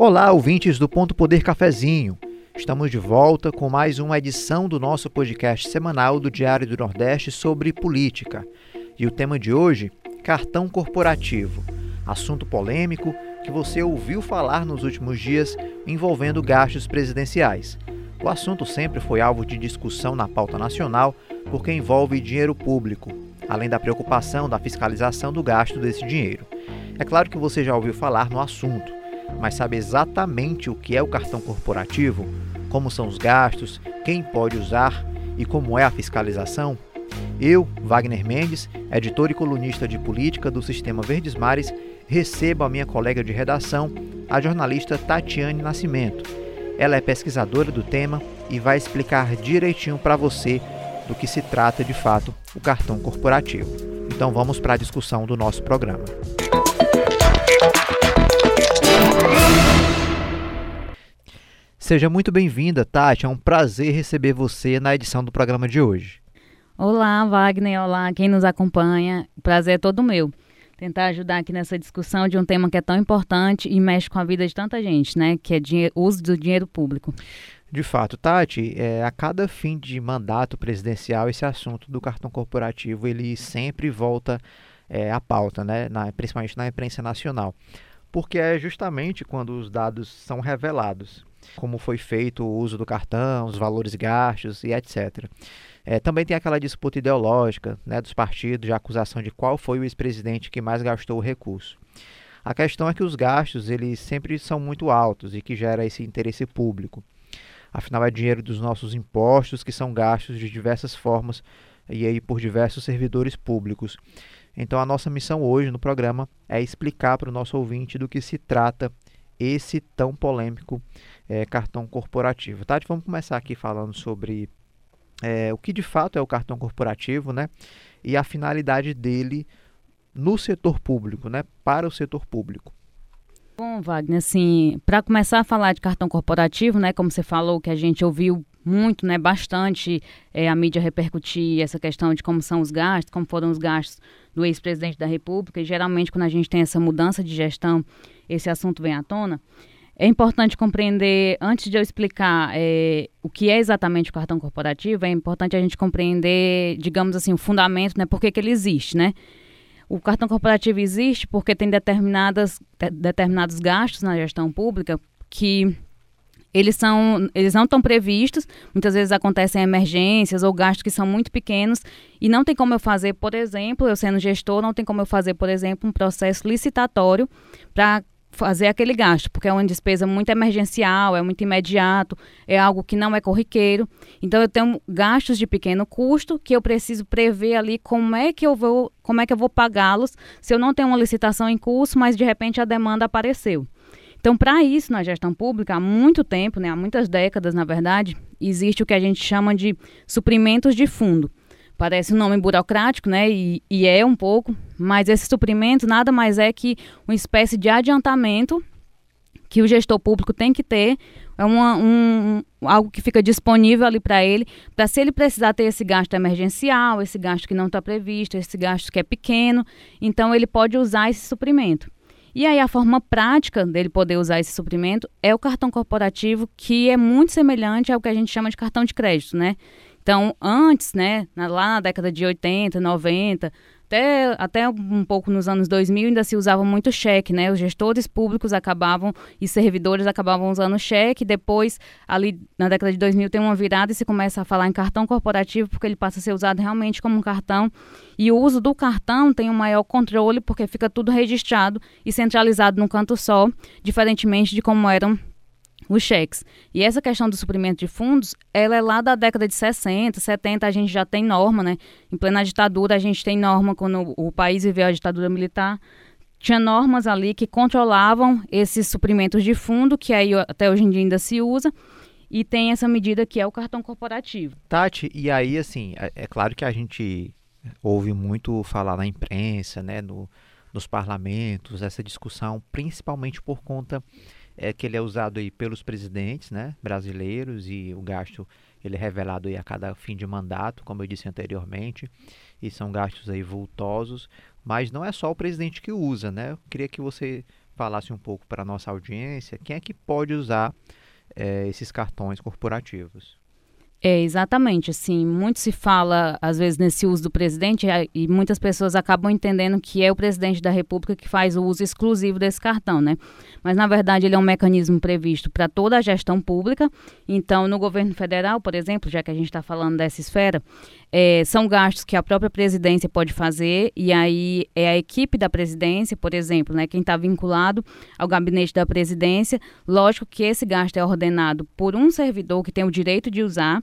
Olá, ouvintes do Ponto Poder Cafezinho. Estamos de volta com mais uma edição do nosso podcast semanal do Diário do Nordeste sobre política. E o tema de hoje, cartão corporativo. Assunto polêmico que você ouviu falar nos últimos dias envolvendo gastos presidenciais. O assunto sempre foi alvo de discussão na pauta nacional porque envolve dinheiro público, além da preocupação da fiscalização do gasto desse dinheiro. É claro que você já ouviu falar no assunto, mas sabe exatamente o que é o cartão corporativo? Como são os gastos, quem pode usar e como é a fiscalização? Eu, Wagner Mendes, editor e colunista de política do Sistema Verdes Mares, recebo a minha colega de redação, a jornalista Tatiane Nascimento. Ela é pesquisadora do tema e vai explicar direitinho para você do que se trata de fato o cartão corporativo. Então vamos para a discussão do nosso programa. Seja muito bem-vinda, Tati. É um prazer receber você na edição do programa de hoje. Olá, Wagner. Olá, quem nos acompanha. O prazer é todo meu. Tentar ajudar aqui nessa discussão de um tema que é tão importante e mexe com a vida de tanta gente, né? Que é o uso do dinheiro público. De fato, Tati, é, a cada fim de mandato presidencial, esse assunto do cartão corporativo ele sempre volta é, à pauta, né? Na, principalmente na imprensa nacional. Porque é justamente quando os dados são revelados como foi feito o uso do cartão, os valores gastos e etc. É, também tem aquela disputa ideológica né, dos partidos, de acusação de qual foi o ex-presidente que mais gastou o recurso. A questão é que os gastos eles sempre são muito altos e que gera esse interesse público. Afinal, é dinheiro dos nossos impostos que são gastos de diversas formas e aí por diversos servidores públicos. Então, a nossa missão hoje no programa é explicar para o nosso ouvinte do que se trata esse tão polêmico é, cartão corporativo. Tati, vamos começar aqui falando sobre é, o que de fato é o cartão corporativo, né? E a finalidade dele no setor público, né? Para o setor público. Bom, Wagner, assim, para começar a falar de cartão corporativo, né? Como você falou, que a gente ouviu muito, né? Bastante é, a mídia repercutir essa questão de como são os gastos, como foram os gastos do ex-presidente da República. E geralmente, quando a gente tem essa mudança de gestão, esse assunto vem à tona. É importante compreender, antes de eu explicar é, o que é exatamente o cartão corporativo, é importante a gente compreender, digamos assim, o fundamento, né? Por que, ele existe, né? O cartão corporativo existe porque tem determinadas, determinados gastos na gestão pública que eles são eles não estão previstos muitas vezes acontecem emergências ou gastos que são muito pequenos e não tem como eu fazer por exemplo eu sendo gestor não tem como eu fazer por exemplo um processo licitatório para fazer aquele gasto, porque é uma despesa muito emergencial, é muito imediato, é algo que não é corriqueiro. Então eu tenho gastos de pequeno custo que eu preciso prever ali como é que eu vou, como é que eu vou pagá-los se eu não tenho uma licitação em curso, mas de repente a demanda apareceu. Então, para isso, na gestão pública, há muito tempo, né, há muitas décadas, na verdade, existe o que a gente chama de suprimentos de fundo. Parece um nome burocrático, né? E, e é um pouco, mas esse suprimento nada mais é que uma espécie de adiantamento que o gestor público tem que ter, é uma, um, algo que fica disponível ali para ele, para se ele precisar ter esse gasto emergencial, esse gasto que não está previsto, esse gasto que é pequeno, então ele pode usar esse suprimento. E aí a forma prática dele poder usar esse suprimento é o cartão corporativo, que é muito semelhante ao que a gente chama de cartão de crédito, né? Então, antes, né, lá na década de 80, 90, até, até um pouco nos anos 2000 ainda se usava muito cheque, né? Os gestores públicos acabavam e servidores acabavam usando cheque. Depois, ali na década de 2000 tem uma virada e se começa a falar em cartão corporativo porque ele passa a ser usado realmente como um cartão. E o uso do cartão tem um maior controle porque fica tudo registrado e centralizado num canto só, diferentemente de como eram os cheques. E essa questão do suprimento de fundos, ela é lá da década de 60, 70, a gente já tem norma, né? Em plena ditadura, a gente tem norma quando o país viveu a ditadura militar, tinha normas ali que controlavam esses suprimentos de fundo, que aí até hoje em dia ainda se usa, e tem essa medida que é o cartão corporativo. Tati, e aí assim, é, é claro que a gente ouve muito falar na imprensa, né, no, nos parlamentos, essa discussão, principalmente por conta é que ele é usado aí pelos presidentes né, brasileiros e o gasto ele é revelado aí a cada fim de mandato, como eu disse anteriormente, e são gastos aí vultosos, mas não é só o presidente que usa, né? Eu queria que você falasse um pouco para a nossa audiência quem é que pode usar é, esses cartões corporativos. É, exatamente, assim, muito se fala, às vezes, nesse uso do presidente, e muitas pessoas acabam entendendo que é o presidente da República que faz o uso exclusivo desse cartão, né? Mas, na verdade, ele é um mecanismo previsto para toda a gestão pública. Então, no governo federal, por exemplo, já que a gente está falando dessa esfera, é, são gastos que a própria presidência pode fazer, e aí é a equipe da presidência, por exemplo, né, quem está vinculado ao gabinete da presidência. Lógico que esse gasto é ordenado por um servidor que tem o direito de usar,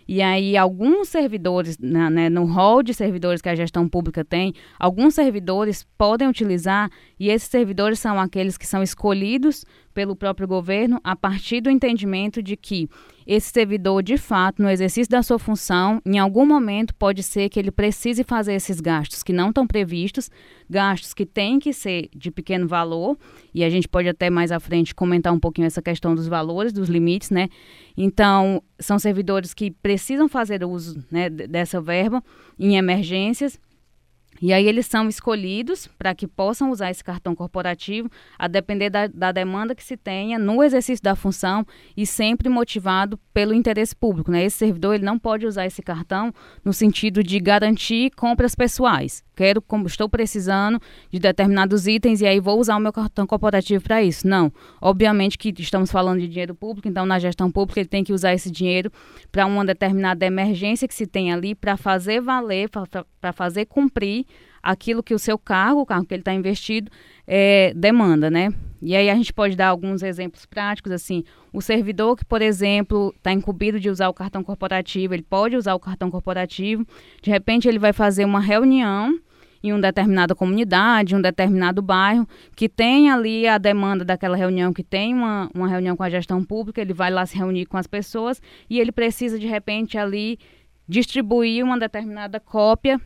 e aí, alguns servidores, né, no hall de servidores que a gestão pública tem, alguns servidores podem utilizar, e esses servidores são aqueles que são escolhidos pelo próprio governo a partir do entendimento de que esse servidor, de fato, no exercício da sua função, em algum momento pode ser que ele precise fazer esses gastos que não estão previstos, gastos que têm que ser de pequeno valor, e a gente pode até mais à frente comentar um pouquinho essa questão dos valores, dos limites, né? Então, são servidores que precisam fazer uso né, dessa verba em emergências e aí eles são escolhidos para que possam usar esse cartão corporativo, a depender da, da, demanda que se tenha no exercício da função e sempre motivado pelo interesse público. Né? Esse servidor ele não pode usar esse cartão no sentido de garantir compras pessoais. Quero, como estou precisando de determinados itens e aí vou usar o meu cartão corporativo para isso. Não. Obviamente que estamos falando de dinheiro público, então na gestão pública ele tem que usar esse dinheiro para uma determinada emergência que se tem ali para fazer valer, para fazer cumprir aquilo que o seu cargo, o cargo que ele está investido, é, demanda, né? E aí a gente pode dar alguns exemplos práticos, assim, o servidor que, por exemplo, está incumbido de usar o cartão corporativo, ele pode usar o cartão corporativo, de repente ele vai fazer uma reunião em uma determinada comunidade, um determinado bairro, que tem ali a demanda daquela reunião, que tem uma, uma reunião com a gestão pública, ele vai lá se reunir com as pessoas e ele precisa, de repente, ali distribuir uma determinada cópia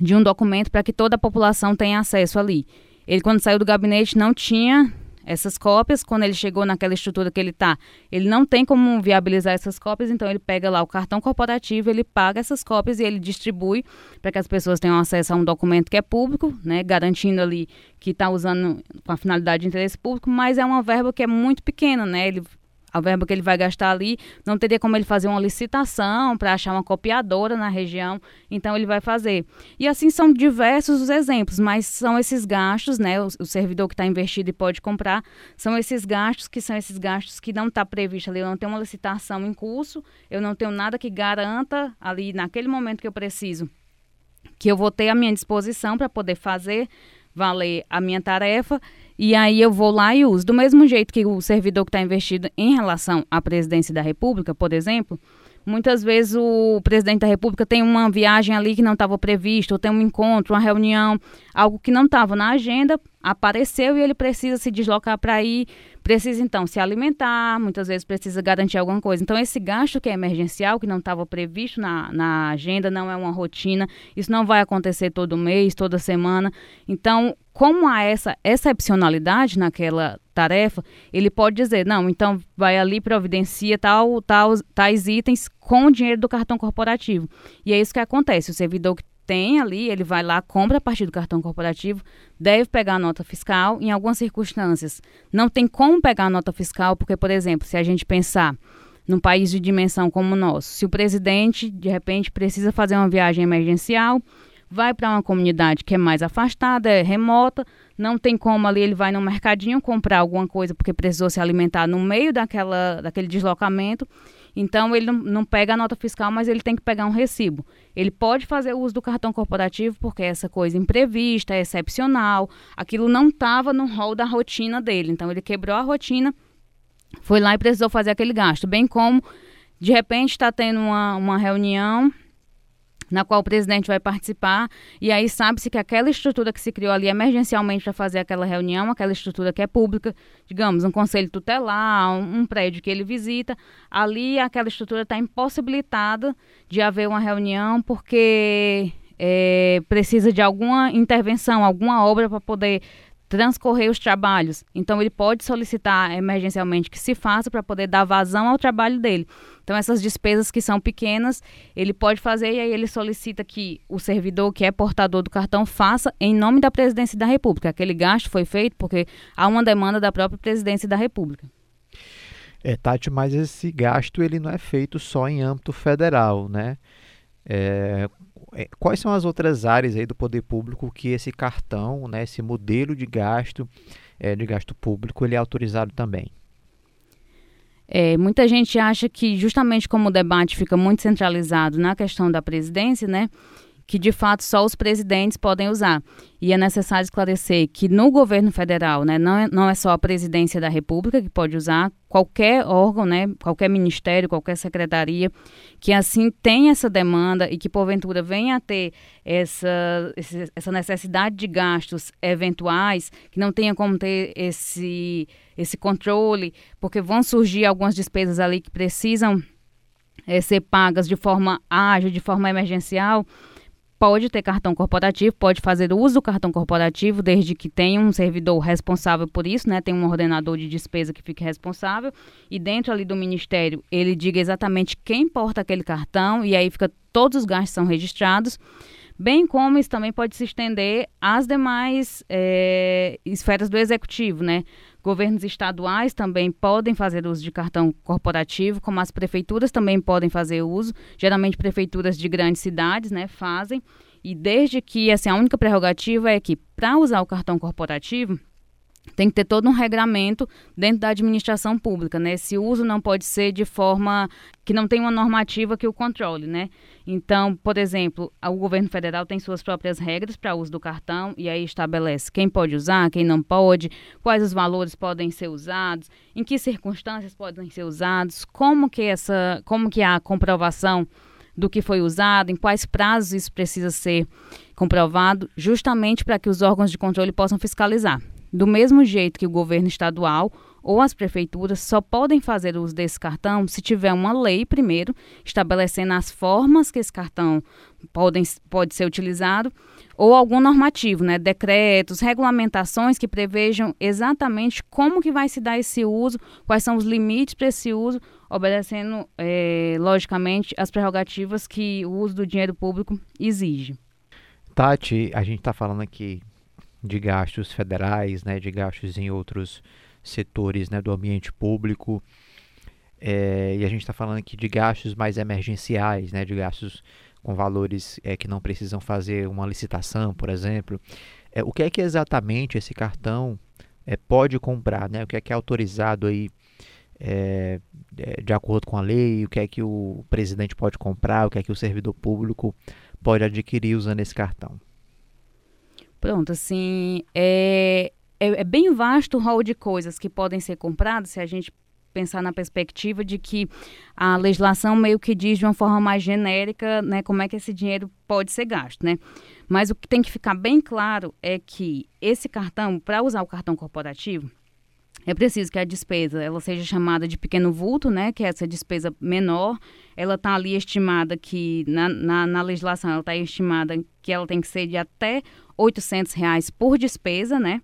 de um documento para que toda a população tenha acesso ali. Ele, quando saiu do gabinete, não tinha essas cópias. Quando ele chegou naquela estrutura que ele está, ele não tem como viabilizar essas cópias, então ele pega lá o cartão corporativo, ele paga essas cópias e ele distribui para que as pessoas tenham acesso a um documento que é público, né, garantindo ali que está usando com a finalidade de interesse público, mas é uma verba que é muito pequena, né? Ele a verba que ele vai gastar ali, não teria como ele fazer uma licitação para achar uma copiadora na região, então ele vai fazer. E assim são diversos os exemplos, mas são esses gastos, né? O, o servidor que está investido e pode comprar, são esses gastos que são esses gastos que não está previsto ali. Eu não tenho uma licitação em curso, eu não tenho nada que garanta ali naquele momento que eu preciso que eu vou ter à minha disposição para poder fazer valer a minha tarefa e aí eu vou lá e uso. Do mesmo jeito que o servidor que está investido em relação à presidência da República, por exemplo, muitas vezes o presidente da República tem uma viagem ali que não estava prevista, ou tem um encontro, uma reunião, algo que não estava na agenda, apareceu e ele precisa se deslocar para ir, precisa então se alimentar, muitas vezes precisa garantir alguma coisa. Então, esse gasto que é emergencial, que não estava previsto na, na agenda, não é uma rotina, isso não vai acontecer todo mês, toda semana. Então, como há essa excepcionalidade naquela tarefa, ele pode dizer, não, então vai ali, providencia tal, tal, tais itens com o dinheiro do cartão corporativo. E é isso que acontece. O servidor que tem ali, ele vai lá, compra a partir do cartão corporativo, deve pegar a nota fiscal. Em algumas circunstâncias, não tem como pegar a nota fiscal, porque, por exemplo, se a gente pensar num país de dimensão como o nosso, se o presidente, de repente, precisa fazer uma viagem emergencial, vai para uma comunidade que é mais afastada, é remota, não tem como ali, ele vai no mercadinho comprar alguma coisa porque precisou se alimentar no meio daquela, daquele deslocamento então, ele não, não, pega a nota fiscal, mas ele tem que pegar um recibo. Ele pode fazer uso do cartão corporativo porque é essa coisa imprevista, é excepcional, aquilo não estava no rol da rotina dele. Então, ele quebrou a rotina, foi lá e precisou fazer aquele gasto. Bem como, de repente, está tendo uma, uma reunião na qual o presidente vai participar, e aí sabe-se que aquela estrutura que se criou ali emergencialmente para fazer aquela reunião, aquela estrutura que é pública, digamos, um conselho tutelar, um, um prédio que ele visita, ali aquela estrutura está impossibilitada de haver uma reunião porque é, precisa de alguma intervenção, alguma obra para poder transcorrer os trabalhos. Então, ele pode solicitar emergencialmente que se faça para poder dar vazão ao trabalho dele. Então, essas despesas que são pequenas, ele pode fazer e aí ele solicita que o servidor que é portador do cartão faça em nome da presidência da República. Aquele gasto foi feito porque há uma demanda da própria presidência da República. É, Tati, mas esse gasto ele não é feito só em âmbito federal, né? É, quais são as outras áreas aí do poder público que esse cartão, né, esse modelo de gasto, é, de gasto público, ele é autorizado também? É, muita gente acha que justamente como o debate fica muito centralizado na questão da presidência, né, que de fato só os presidentes podem usar. E é necessário esclarecer que no governo federal, né, não, é, não é só a presidência da República que pode usar, qualquer órgão, né, qualquer ministério, qualquer secretaria que assim tem essa demanda e que porventura venha a ter essa, essa necessidade de gastos eventuais, que não tenha como ter esse, esse controle, porque vão surgir algumas despesas ali que precisam é, ser pagas de forma ágil, de forma emergencial pode ter cartão corporativo, pode fazer uso do cartão corporativo, desde que tenha um servidor responsável por isso, né? Tem um ordenador de despesa que fique responsável. E dentro ali do ministério, ele diga exatamente quem porta aquele cartão, e aí fica todos os gastos são registrados. Bem como isso também pode se estender às demais é, esferas do executivo, né? Governos estaduais também podem fazer uso de cartão corporativo, como as prefeituras também podem fazer uso. Geralmente prefeituras de grandes cidades, né, fazem. E desde que assim, a única prerrogativa é que para usar o cartão corporativo, tem que ter todo um regramento dentro da administração pública, né? Esse uso não pode ser de forma que não tem uma normativa que o controle, né? Então, por exemplo, o governo federal tem suas próprias regras para uso do cartão e aí estabelece quem pode usar, quem não pode, quais os valores podem ser usados, em que circunstâncias podem ser usados, como que essa, como que a comprovação do que foi usado, em quais prazos isso precisa ser comprovado, justamente para que os órgãos de controle possam fiscalizar. Do mesmo jeito que o governo estadual ou as prefeituras só podem fazer uso desse cartão se tiver uma lei, primeiro, estabelecendo as formas que esse cartão podem, pode ser utilizado, ou algum normativo, né, decretos, regulamentações que prevejam exatamente como que vai se dar esse uso, quais são os limites para esse uso, obedecendo, é, logicamente, as prerrogativas que o uso do dinheiro público exige. Tati, a gente está falando aqui de gastos federais, né, de gastos em outros setores né, do ambiente público. É, e a gente está falando aqui de gastos mais emergenciais, né, de gastos com valores é, que não precisam fazer uma licitação, por exemplo. É, o que é que exatamente esse cartão é, pode comprar? Né? O que é que é autorizado aí é, é, de acordo com a lei? O que é que o presidente pode comprar? O que é que o servidor público pode adquirir usando esse cartão? Pronto, assim, é, é, é bem vasto o rol de coisas que podem ser compradas se a gente pensar na perspectiva de que a legislação meio que diz de uma forma mais genérica, né, como é que esse dinheiro pode ser gasto, né? Mas o que tem que ficar bem claro é que esse cartão, para usar o cartão corporativo, é preciso que a despesa ela seja chamada de pequeno vulto, né? Que é essa despesa menor. Ela está ali estimada que, na, na, na legislação, ela está estimada que ela tem que ser de até 800 reais por despesa, né?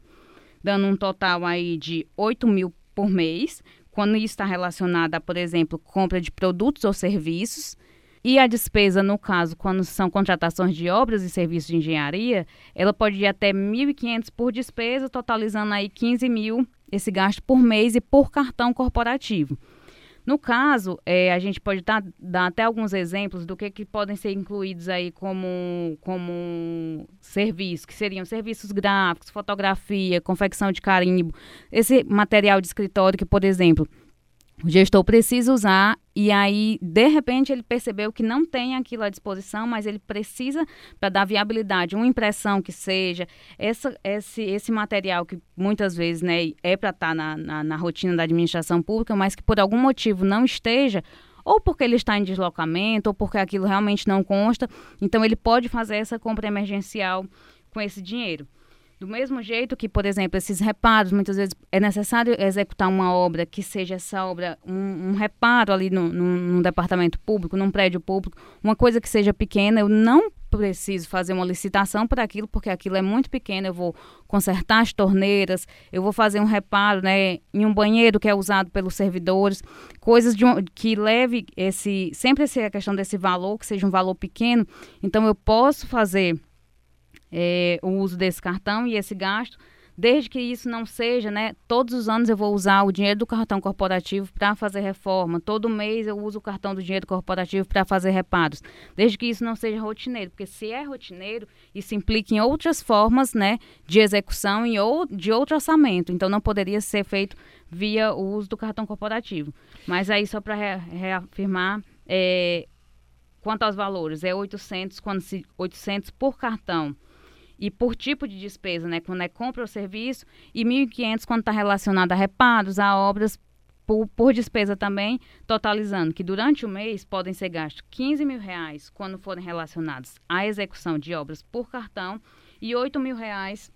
Dando um total aí de 8 mil por mês, quando isso está relacionado a, por exemplo, compra de produtos ou serviços. E a despesa, no caso, quando são contratações de obras e serviços de engenharia, ela pode ir até 1.500 por despesa, totalizando aí 15 mil esse gasto por mês e por cartão corporativo. No caso, é, a gente pode dar, dar, até alguns exemplos do que, que podem ser incluídos aí como, como serviço, que seriam serviços gráficos, fotografia, confecção de carimbo, esse material de escritório que, por exemplo, o gestor precisa usar e aí, de repente, ele percebeu que não tem aquilo à disposição, mas ele precisa, para dar viabilidade, uma impressão que seja, essa, esse, esse material que muitas vezes né, é para estar tá na, na, na rotina da administração pública, mas que por algum motivo não esteja, ou porque ele está em deslocamento, ou porque aquilo realmente não consta, então ele pode fazer essa compra emergencial com esse dinheiro. Do mesmo jeito que, por exemplo, esses reparos, muitas vezes é necessário executar uma obra que seja essa obra, um, um reparo ali no, no, num departamento público, num prédio público, uma coisa que seja pequena, eu não preciso fazer uma licitação para aquilo, porque aquilo é muito pequeno. Eu vou consertar as torneiras, eu vou fazer um reparo né, em um banheiro que é usado pelos servidores, coisas um, que leve esse. Sempre essa questão desse valor, que seja um valor pequeno. Então, eu posso fazer é, o uso desse cartão e esse gasto Desde que isso não seja, né? Todos os anos eu vou usar o dinheiro do cartão corporativo para fazer reforma. Todo mês eu uso o cartão do dinheiro corporativo para fazer reparos. Desde que isso não seja rotineiro, porque se é rotineiro, isso implica em outras formas, né, de execução e ou de outro orçamento. Então não poderia ser feito via o uso do cartão corporativo. Mas aí só para re reafirmar, é, quanto aos valores, é 800 quando se 800 por cartão e por tipo de despesa, né, quando é compra ou serviço, e 1.500 quando está relacionado a reparos, a obras por, por, despesa também, totalizando que durante o mês podem ser gastos 15 mil reais quando forem relacionados à execução de obras por cartão e 8 mil reais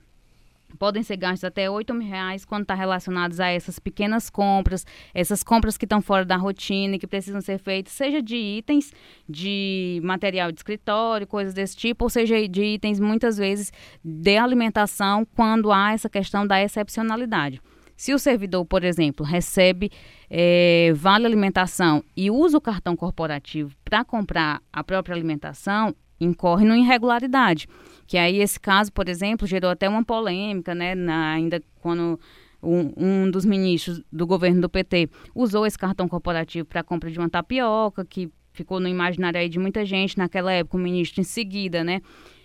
podem ser gastos até 8 mil reais quando está relacionados a essas pequenas compras, essas compras que estão fora da rotina e que precisam ser feitas, seja de itens de material de escritório, coisas desse tipo, ou seja de itens muitas vezes de alimentação quando há essa questão da excepcionalidade. Se o servidor, por exemplo, recebe é, vale alimentação e usa o cartão corporativo para comprar a própria alimentação, incorre numa irregularidade. Que aí esse caso, por exemplo, gerou até uma polêmica, né, na, ainda quando um, um, dos ministros do governo do PT usou esse cartão corporativo para compra de uma tapioca, que ficou no imaginário aí de muita gente naquela época, o ministro em seguida, né,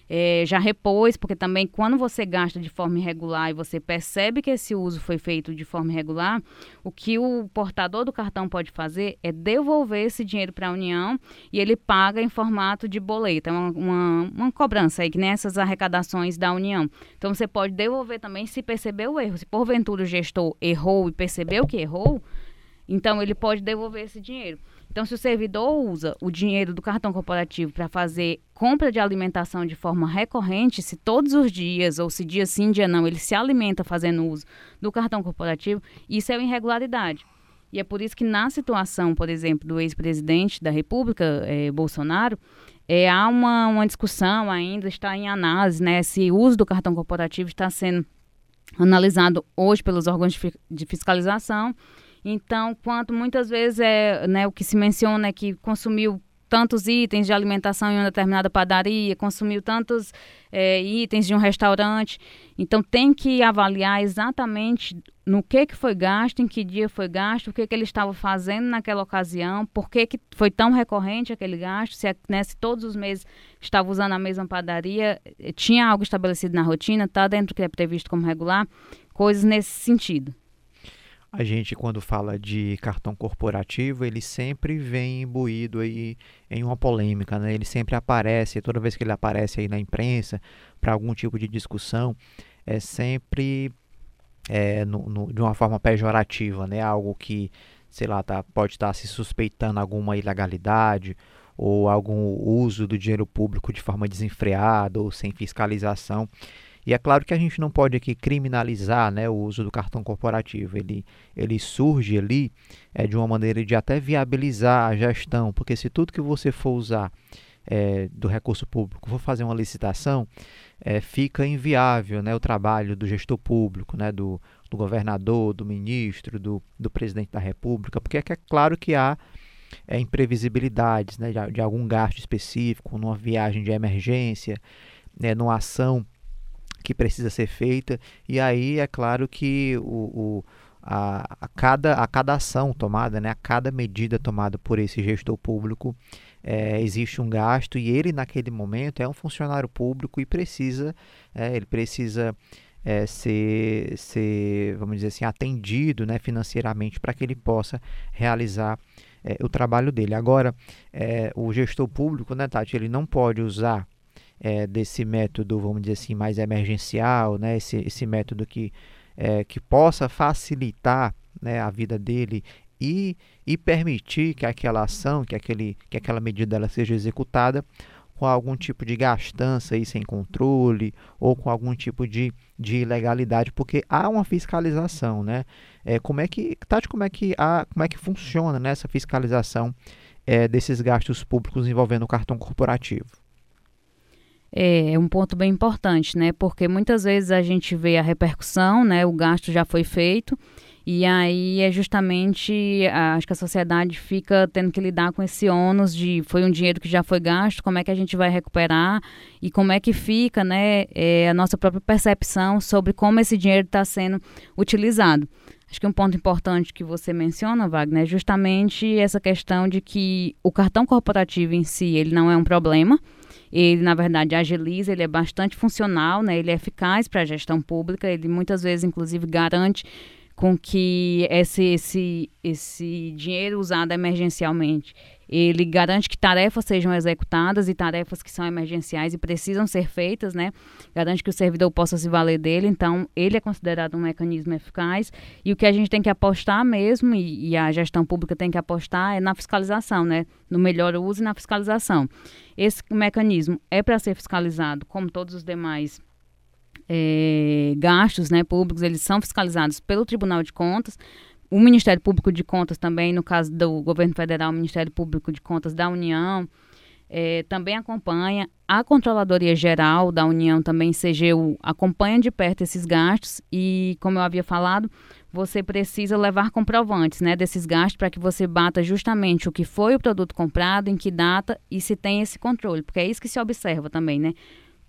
é, já repôs, porque também quando você gasta de forma irregular e você percebe que esse uso foi feito de forma irregular, o que o portador do cartão pode fazer é devolver esse dinheiro para a União e ele paga em formato de boleto, é uma, uma, uma, cobrança aí, que nessas arrecadações da União. Então você pode devolver também se perceber o erro. Se porventura o gestor errou e percebeu que errou, então ele pode devolver esse dinheiro. Então, se o servidor usa o dinheiro do cartão corporativo para fazer compra de alimentação de forma recorrente, se todos os dias, ou se dia sim, dia não, ele se alimenta fazendo uso do cartão corporativo, isso é uma irregularidade. E é por isso que na situação, por exemplo, do ex-presidente da República, eh, Bolsonaro, é, há uma, uma discussão ainda, está em análise, né, se o uso do cartão corporativo está sendo analisado hoje pelos órgãos de, de fiscalização então, quanto muitas vezes é, né, o que se menciona é que consumiu tantos itens de alimentação em uma determinada padaria, consumiu tantos é, itens de um restaurante. Então tem que avaliar exatamente no que, que foi gasto, em que dia foi gasto, o que, que ele estava fazendo naquela ocasião, por que, que foi tão recorrente aquele gasto, se, né, se todos os meses estava usando a mesma padaria, eh, tinha algo estabelecido na rotina, está dentro do que é previsto como regular, coisas nesse sentido. A gente, quando fala de cartão corporativo, ele sempre vem imbuído aí em uma polêmica, né? Ele sempre aparece, toda vez que ele aparece aí na imprensa para algum tipo de discussão, é sempre é, no, no, de uma forma pejorativa, né? Algo que, sei lá, tá, pode estar tá se suspeitando alguma ilegalidade ou algum uso do dinheiro público de forma desenfreada ou sem fiscalização. E é claro que a gente não pode aqui criminalizar né, o uso do cartão corporativo. Ele, ele surge ali é, de uma maneira de até viabilizar a gestão, porque se tudo que você for usar é, do recurso público for fazer uma licitação, é, fica inviável né, o trabalho do gestor público, né, do, do governador, do ministro, do, do presidente da república, porque é, é claro que há é, imprevisibilidades né, de, de, algum gasto específico, numa viagem de emergência, né, numa ação que precisa ser feita, e aí é claro que o, o a, a, cada, a cada ação tomada, né, a cada medida tomada por esse gestor público, é, existe um gasto e ele naquele momento é um funcionário público e precisa, é, ele precisa é, ser, ser, vamos dizer assim, atendido né, financeiramente para que ele possa realizar é, o trabalho dele. Agora, é, o gestor público, né, Tati, ele não pode usar é, desse método, vamos dizer assim, mais emergencial, né? esse, esse método que, é, que possa facilitar né, a vida dele e, e permitir que aquela ação, que, aquele, que aquela medida ela seja executada com algum tipo de gastança aí sem controle ou com algum tipo de, de ilegalidade, porque há uma fiscalização, né? É, como é que, Tati, como é que, há, como é que funciona nessa fiscalização é, desses gastos públicos envolvendo o cartão corporativo? É, é um ponto bem importante, né? Porque muitas vezes a gente vê a repercussão, né? O gasto já foi feito e aí é justamente, acho que a sociedade fica tendo que lidar com esse ônus de foi um dinheiro que já foi gasto, como é que a gente vai recuperar e como é que fica né, é, a nossa própria percepção sobre como esse dinheiro está sendo utilizado. Acho que um ponto importante que você menciona, Wagner, é justamente essa questão de que o cartão corporativo em si, ele não é um problema, ele na verdade agiliza, ele é bastante funcional, né? ele é eficaz para a gestão pública, ele muitas vezes inclusive garante com que esse, esse, esse dinheiro usado emergencialmente, ele garante que tarefas sejam executadas e tarefas que são emergenciais e precisam ser feitas, né? Garante que o servidor possa se valer dele, então ele é considerado um mecanismo eficaz e o que a gente tem que apostar mesmo e, e a gestão pública tem que apostar é na fiscalização, né? No melhor uso e na fiscalização. Esse mecanismo é para ser fiscalizado como todos os demais é, gastos né, públicos, eles são fiscalizados pelo Tribunal de Contas. O Ministério Público de Contas também, no caso do governo federal, o Ministério Público de Contas da União, é, também acompanha. A Controladoria Geral da União, também CGU, acompanha de perto esses gastos e, como eu havia falado, você precisa levar comprovantes né, desses gastos para que você bata justamente o que foi o produto comprado, em que data e se tem esse controle, porque é isso que se observa também, né?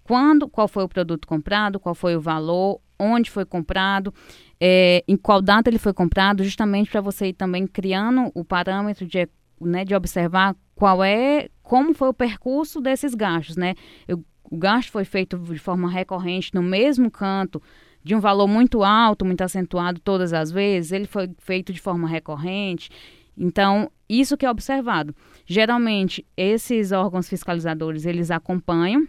Quando, qual foi o produto comprado, qual foi o valor, onde foi comprado, é, em qual data ele foi comprado, justamente para você ir também criando o parâmetro de, né, de observar qual é, como foi o percurso desses gastos, né? Eu, o gasto foi feito de forma recorrente no mesmo canto, de um valor muito alto, muito acentuado todas as vezes, ele foi feito de forma recorrente. Então, isso que é observado. Geralmente, esses órgãos fiscalizadores, eles acompanham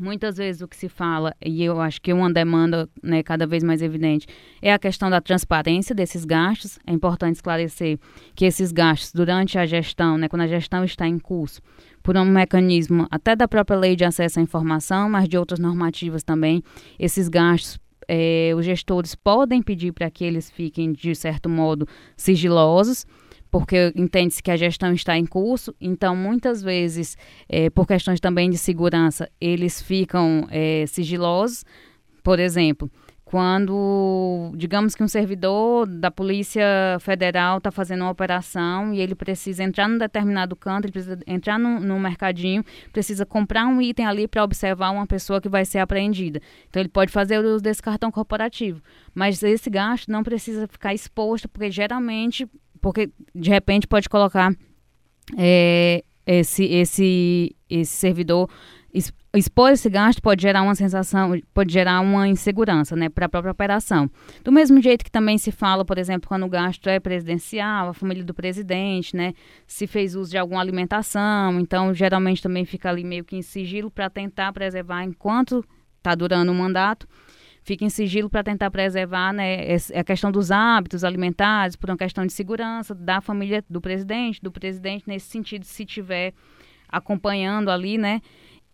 Muitas vezes o que se fala, e eu acho que uma demanda né, cada vez mais evidente, é a questão da transparência desses gastos. É importante esclarecer que esses gastos, durante a gestão, né, quando a gestão está em curso, por um mecanismo até da própria lei de acesso à informação, mas de outras normativas também, esses gastos é, os gestores podem pedir para que eles fiquem, de certo modo, sigilosos porque entende-se que a gestão está em curso, então muitas vezes, é, por questões também de segurança, eles ficam é, sigilosos. Por exemplo, quando, digamos que um servidor da Polícia Federal está fazendo uma operação e ele precisa entrar num determinado canto, ele precisa entrar num, num mercadinho, precisa comprar um item ali para observar uma pessoa que vai ser apreendida. Então, ele pode fazer o uso desse cartão corporativo. Mas esse gasto não precisa ficar exposto, porque geralmente porque de repente pode colocar é, esse, esse, esse servidor expor esse gasto pode gerar uma sensação, pode gerar uma insegurança, né, para a própria operação. Do mesmo jeito que também se fala, por exemplo, quando o gasto é presidencial, a família do presidente, né, se fez uso de alguma alimentação, então geralmente também fica ali meio que em sigilo para tentar preservar enquanto está durando o mandato fica em sigilo para tentar preservar né, a questão dos hábitos alimentares, por uma questão de segurança da família do presidente, do presidente nesse sentido, se tiver acompanhando ali, né?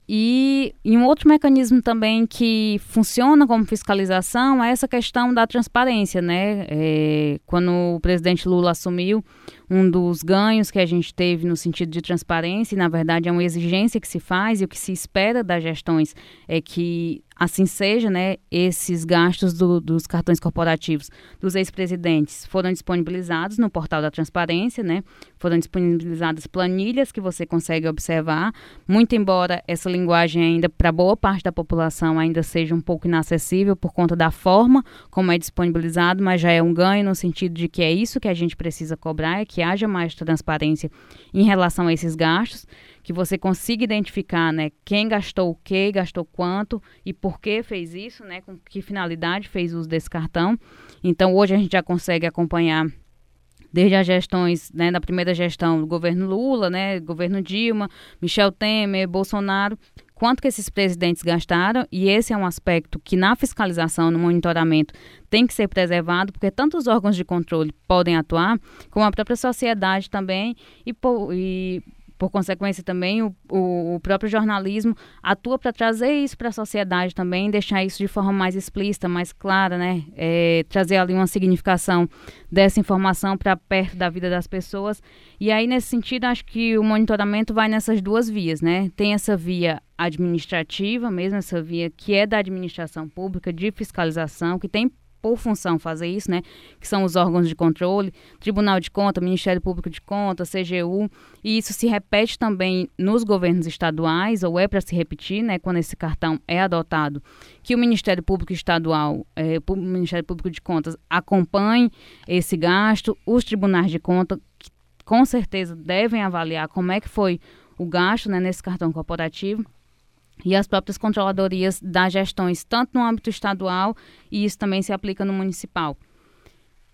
E, e, um outro mecanismo também que funciona como fiscalização é essa questão da transparência, né? É, quando o presidente Lula assumiu, um dos ganhos que a gente teve no sentido de transparência, e na verdade é uma exigência que se faz e o que se espera das gestões é que assim seja, né, esses gastos do, dos cartões corporativos dos ex-presidentes foram disponibilizados no portal da transparência, né, foram disponibilizadas planilhas que você consegue observar, muito embora essa linguagem ainda para boa parte da população ainda seja um pouco inacessível por conta da forma como é disponibilizado, mas já é um ganho no sentido de que é isso que a gente precisa cobrar, é que haja mais transparência em relação a esses gastos que você consiga identificar, né, quem gastou o que, gastou quanto e por que fez isso, né, com que finalidade fez uso desse cartão. Então, hoje a gente já consegue acompanhar desde as gestões, né, da primeira gestão do governo Lula, né, governo Dilma, Michel Temer, Bolsonaro, quanto que esses presidentes gastaram, e esse é um aspecto que na fiscalização, no monitoramento, tem que ser preservado, porque tanto os órgãos de controle podem atuar, como a própria sociedade também, e, e por consequência também o, o, próprio jornalismo atua para trazer isso para a sociedade também, deixar isso de forma mais explícita, mais clara, né? É, trazer ali uma significação dessa informação para perto da vida das pessoas. E aí, nesse sentido, acho que o monitoramento vai nessas duas vias, né? Tem essa via administrativa, mesmo essa via que é da administração pública, de fiscalização, que tem por função fazer isso, né? Que são os órgãos de controle, Tribunal de Contas, Ministério Público de Contas, CGU, e isso se repete também nos governos estaduais, ou é para se repetir, né? Quando esse cartão é adotado, que o Ministério Público Estadual, é, o Ministério Público de Contas acompanhe esse gasto, os tribunais de contas com certeza devem avaliar como é que foi o gasto né, nesse cartão corporativo e as próprias controladorias das gestões, tanto no âmbito estadual, e isso também se aplica no municipal.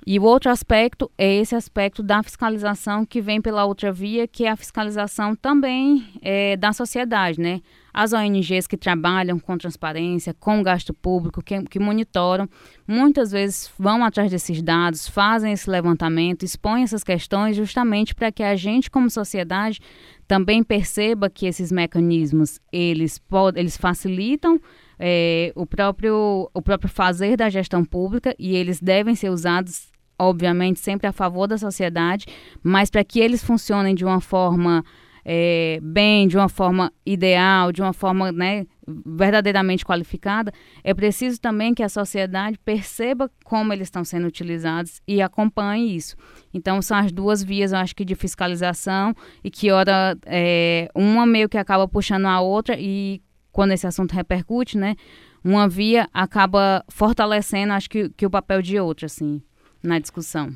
E o outro aspecto é esse aspecto da fiscalização que vem pela outra via, que é a fiscalização também é, da sociedade, né? As ONGs que trabalham com transparência, com gasto público, que, que monitoram, muitas vezes vão atrás desses dados, fazem esse levantamento, expõem essas questões justamente para que a gente, como sociedade, também perceba que esses mecanismos eles, eles facilitam é, o, próprio, o próprio fazer da gestão pública e eles devem ser usados, obviamente, sempre a favor da sociedade, mas para que eles funcionem de uma forma é, bem, de uma forma ideal, de uma forma né, verdadeiramente qualificada, é preciso também que a sociedade perceba como eles estão sendo utilizados e acompanhe isso. Então, são as duas vias, eu acho que, de fiscalização e que, ora, é, uma meio que acaba puxando a outra e quando esse assunto repercute, né, uma via acaba fortalecendo, acho que, que o papel de outra, assim, na discussão.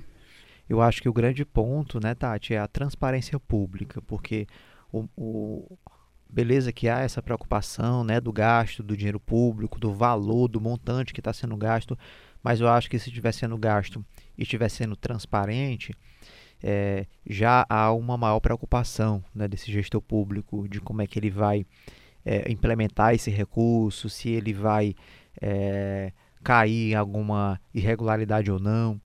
Eu acho que o grande ponto, né, Tati, é a transparência pública, porque o, o beleza que há essa preocupação, né, do gasto do dinheiro público, do valor, do montante que está sendo gasto, mas eu acho que se estiver sendo gasto e estiver sendo transparente, é, já há uma maior preocupação né, desse gestor público de como é que ele vai é, implementar esse recurso, se ele vai é, cair em alguma irregularidade ou não.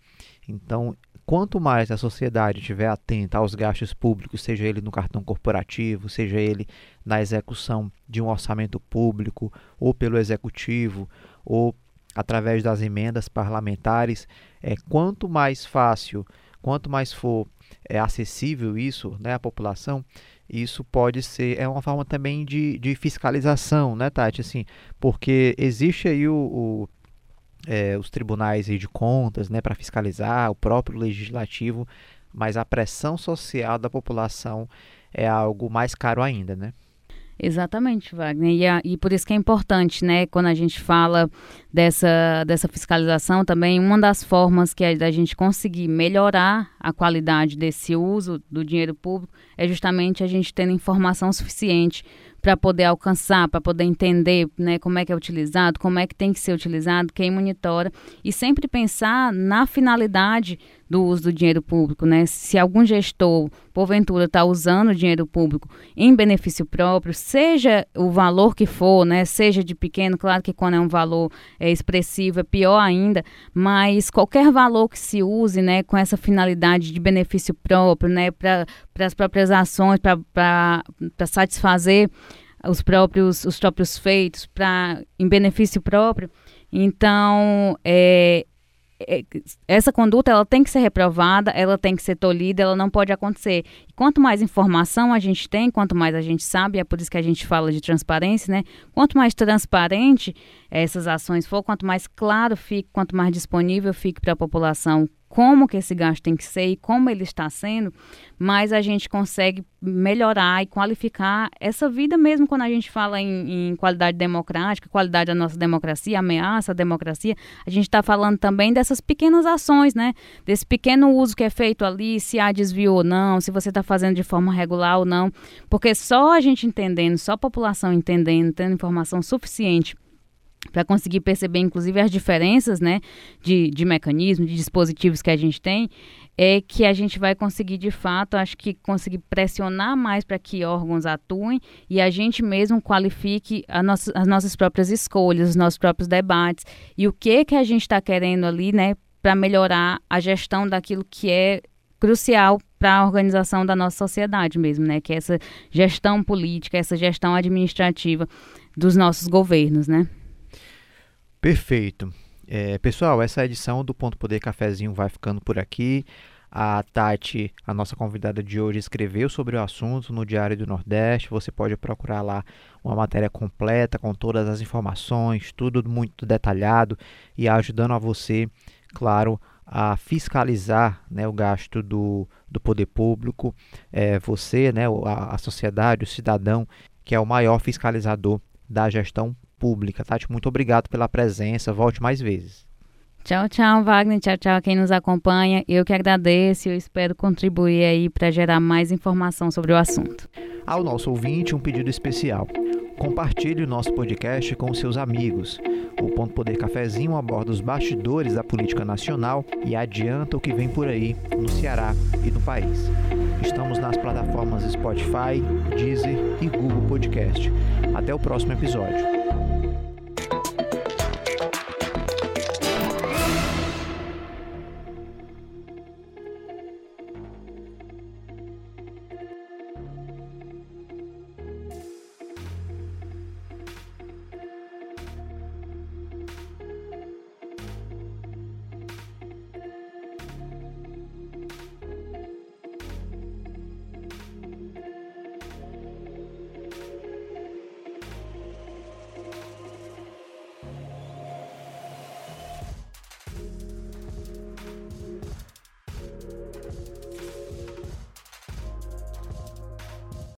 Então, quanto mais a sociedade estiver atenta aos gastos públicos, seja ele no cartão corporativo, seja ele na execução de um orçamento público, ou pelo executivo, ou através das emendas parlamentares, é, quanto mais fácil, quanto mais for é, acessível isso né, à população, isso pode ser, é uma forma também de, de fiscalização, né, Tati? Assim, porque existe aí o, o é, os tribunais de contas né, para fiscalizar, o próprio legislativo, mas a pressão social da população é algo mais caro ainda, né? Exatamente, Wagner. E, a, e, por isso que é importante, né, quando a gente fala dessa, dessa fiscalização também, uma das formas que é da gente conseguir melhorar a qualidade desse uso do dinheiro público é justamente a gente tendo informação suficiente para poder alcançar, para poder entender né, como é que é utilizado, como é que tem que ser utilizado, quem monitora, e sempre pensar na finalidade do uso do dinheiro público, né? Se algum gestor, porventura, está usando o dinheiro público em benefício próprio, seja o valor que for, né? Seja de pequeno, claro que quando é um valor é, expressivo é pior ainda, mas qualquer valor que se use, né, com essa finalidade de benefício próprio, né, para as próprias ações, para satisfazer os próprios, os próprios feitos, para em benefício próprio. Então, é, é, essa conduta ela tem que ser reprovada, ela tem que ser tolhida, ela não pode acontecer. Quanto mais informação a gente tem, quanto mais a gente sabe, é por isso que a gente fala de transparência, né? Quanto mais transparente essas ações for, quanto mais claro fique, quanto mais disponível fique para a população como que esse gasto tem que ser e como ele está sendo, mais a gente consegue melhorar e qualificar essa vida mesmo quando a gente fala em, em qualidade democrática, qualidade da nossa democracia, ameaça à democracia, a gente está falando também dessas pequenas ações, né? Desse pequeno uso que é feito ali, se há desvio ou não, se você está fazendo de forma regular ou não, porque só a gente entendendo, só a população entendendo, tendo informação suficiente para conseguir perceber, inclusive, as diferenças né, de, de mecanismos, de dispositivos que a gente tem, é que a gente vai conseguir, de fato, acho que conseguir pressionar mais para que órgãos atuem e a gente mesmo qualifique nossa, as nossas próprias escolhas, os nossos próprios debates e o que que a gente está querendo ali, né, para melhorar a gestão daquilo que é crucial para a organização da nossa sociedade mesmo, né? Que é essa gestão política, essa gestão administrativa dos nossos governos, né? Perfeito. É, pessoal, essa edição do Ponto Poder Cafezinho vai ficando por aqui. A Tati, a nossa convidada de hoje, escreveu sobre o assunto no Diário do Nordeste. Você pode procurar lá uma matéria completa com todas as informações, tudo muito detalhado e ajudando a você, claro, a fiscalizar né, o gasto do, do poder público. É, você, né, a, a sociedade, o cidadão, que é o maior fiscalizador da gestão pública. Tati, muito obrigado pela presença. Volte mais vezes. Tchau, tchau, Wagner. Tchau, tchau quem nos acompanha. Eu que agradeço e espero contribuir aí para gerar mais informação sobre o assunto. Ao nosso ouvinte, um pedido especial. Compartilhe o nosso podcast com seus amigos. O Ponto Poder Cafezinho aborda os bastidores da política nacional e adianta o que vem por aí no Ceará e no país. Estamos nas plataformas Spotify, Deezer e Google Podcast. Até o próximo episódio.